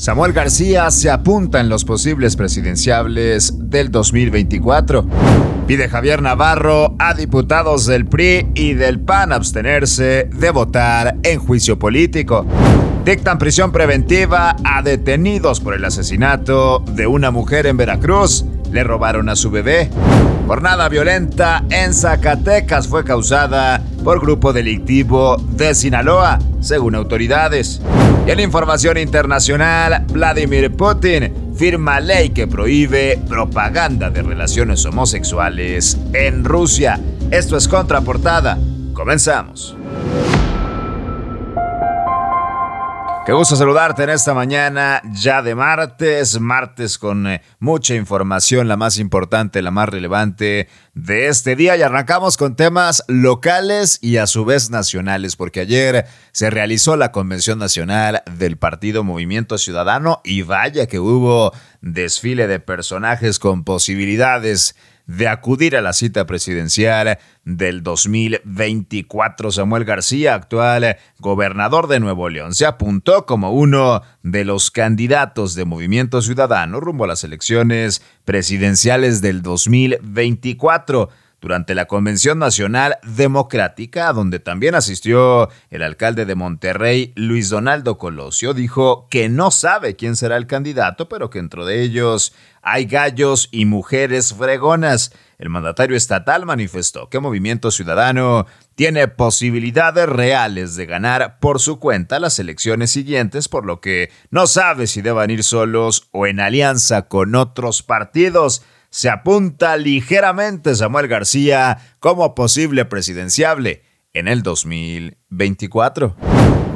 Samuel García se apunta en los posibles presidenciables del 2024. Pide Javier Navarro a diputados del PRI y del PAN abstenerse de votar en juicio político. Dictan prisión preventiva a detenidos por el asesinato de una mujer en Veracruz. Le robaron a su bebé. Jornada violenta en Zacatecas fue causada por grupo delictivo de Sinaloa, según autoridades. Y en información internacional, Vladimir Putin firma ley que prohíbe propaganda de relaciones homosexuales en Rusia. Esto es contraportada. Comenzamos. Qué gusto saludarte en esta mañana ya de martes, martes con eh, mucha información, la más importante, la más relevante de este día. Y arrancamos con temas locales y a su vez nacionales, porque ayer se realizó la Convención Nacional del Partido Movimiento Ciudadano y vaya que hubo desfile de personajes con posibilidades de acudir a la cita presidencial del 2024. Samuel García, actual gobernador de Nuevo León, se apuntó como uno de los candidatos de Movimiento Ciudadano rumbo a las elecciones presidenciales del 2024 durante la Convención Nacional Democrática, donde también asistió el alcalde de Monterrey, Luis Donaldo Colosio, dijo que no sabe quién será el candidato, pero que dentro de ellos hay gallos y mujeres fregonas. El mandatario estatal manifestó que Movimiento Ciudadano tiene posibilidades reales de ganar por su cuenta las elecciones siguientes, por lo que no sabe si deban ir solos o en alianza con otros partidos se apunta ligeramente Samuel García como posible presidenciable en el 2024.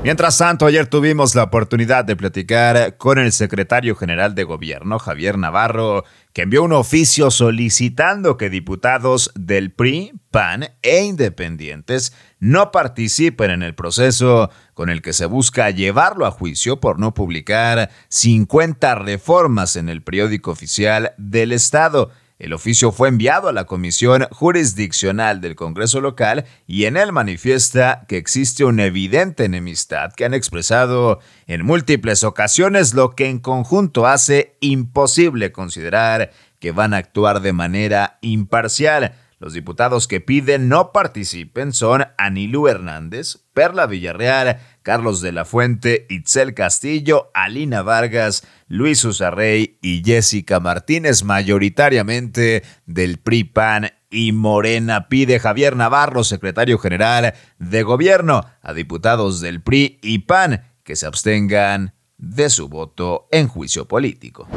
Mientras tanto, ayer tuvimos la oportunidad de platicar con el secretario general de gobierno, Javier Navarro, que envió un oficio solicitando que diputados del PRI, PAN e independientes no participen en el proceso con el que se busca llevarlo a juicio por no publicar 50 reformas en el periódico oficial del Estado el oficio fue enviado a la Comisión Jurisdiccional del Congreso local y en él manifiesta que existe una evidente enemistad que han expresado en múltiples ocasiones, lo que en conjunto hace imposible considerar que van a actuar de manera imparcial. Los diputados que piden no participen son Anilú Hernández, Perla Villarreal, Carlos de la Fuente, Itzel Castillo, Alina Vargas, Luis Usarrey y Jessica Martínez, mayoritariamente del PRI-PAN y Morena. Pide Javier Navarro, secretario general de Gobierno, a diputados del PRI y PAN que se abstengan de su voto en juicio político.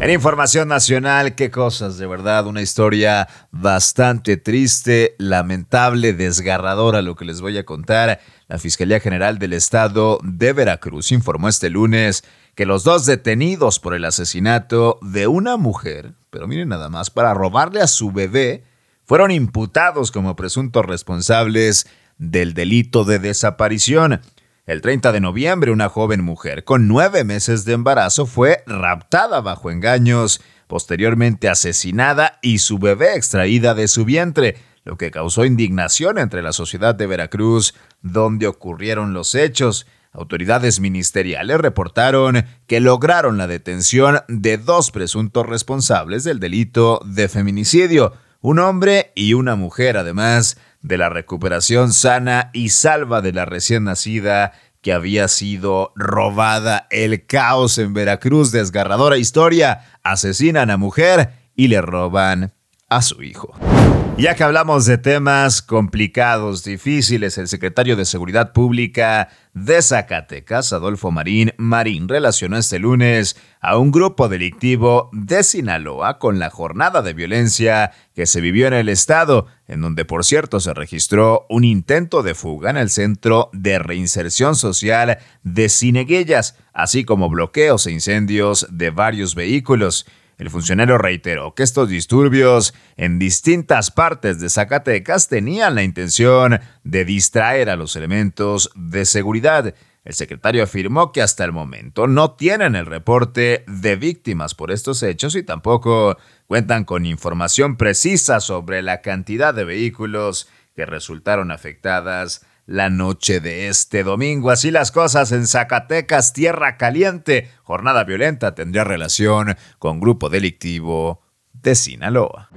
En información nacional, qué cosas, de verdad, una historia bastante triste, lamentable, desgarradora lo que les voy a contar. La Fiscalía General del Estado de Veracruz informó este lunes que los dos detenidos por el asesinato de una mujer, pero miren nada más, para robarle a su bebé, fueron imputados como presuntos responsables del delito de desaparición. El 30 de noviembre, una joven mujer con nueve meses de embarazo fue raptada bajo engaños, posteriormente asesinada y su bebé extraída de su vientre, lo que causó indignación entre la sociedad de Veracruz, donde ocurrieron los hechos. Autoridades ministeriales reportaron que lograron la detención de dos presuntos responsables del delito de feminicidio, un hombre y una mujer, además de la recuperación sana y salva de la recién nacida que había sido robada. El caos en Veracruz, desgarradora historia. Asesinan a mujer y le roban a su hijo. Ya que hablamos de temas complicados, difíciles, el secretario de Seguridad Pública de Zacatecas, Adolfo Marín Marín, relacionó este lunes a un grupo delictivo de Sinaloa con la jornada de violencia que se vivió en el estado, en donde por cierto se registró un intento de fuga en el Centro de Reinserción Social de Cineguellas, así como bloqueos e incendios de varios vehículos. El funcionario reiteró que estos disturbios en distintas partes de Zacatecas tenían la intención de distraer a los elementos de seguridad. El secretario afirmó que hasta el momento no tienen el reporte de víctimas por estos hechos y tampoco cuentan con información precisa sobre la cantidad de vehículos que resultaron afectadas la noche de este domingo. Así las cosas en Zacatecas, tierra caliente. Jornada violenta tendría relación con grupo delictivo de Sinaloa.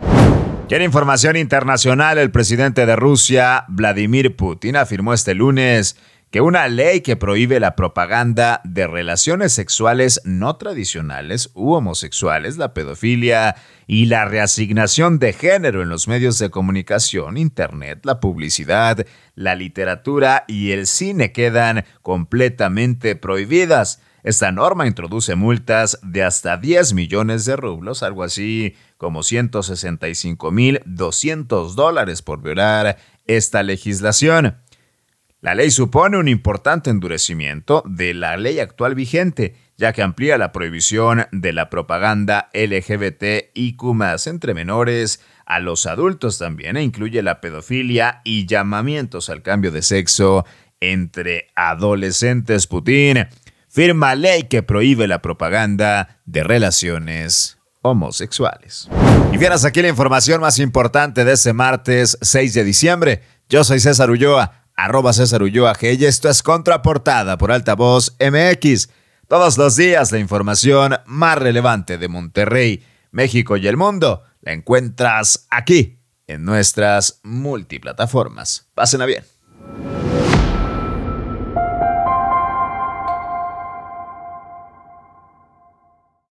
Y en información internacional, el presidente de Rusia, Vladimir Putin, afirmó este lunes que una ley que prohíbe la propaganda de relaciones sexuales no tradicionales u homosexuales, la pedofilia y la reasignación de género en los medios de comunicación, Internet, la publicidad, la literatura y el cine quedan completamente prohibidas. Esta norma introduce multas de hasta 10 millones de rublos, algo así como 165.200 dólares por violar esta legislación. La ley supone un importante endurecimiento de la ley actual vigente, ya que amplía la prohibición de la propaganda LGBTIQ entre menores a los adultos también e incluye la pedofilia y llamamientos al cambio de sexo entre adolescentes. Putin firma ley que prohíbe la propaganda de relaciones homosexuales. Y vieras aquí la información más importante de este martes 6 de diciembre. Yo soy César Ulloa arroba César Ulloa G y esto es Contraportada por Altavoz MX. Todos los días la información más relevante de Monterrey, México y el mundo la encuentras aquí en nuestras multiplataformas. Pásenla bien.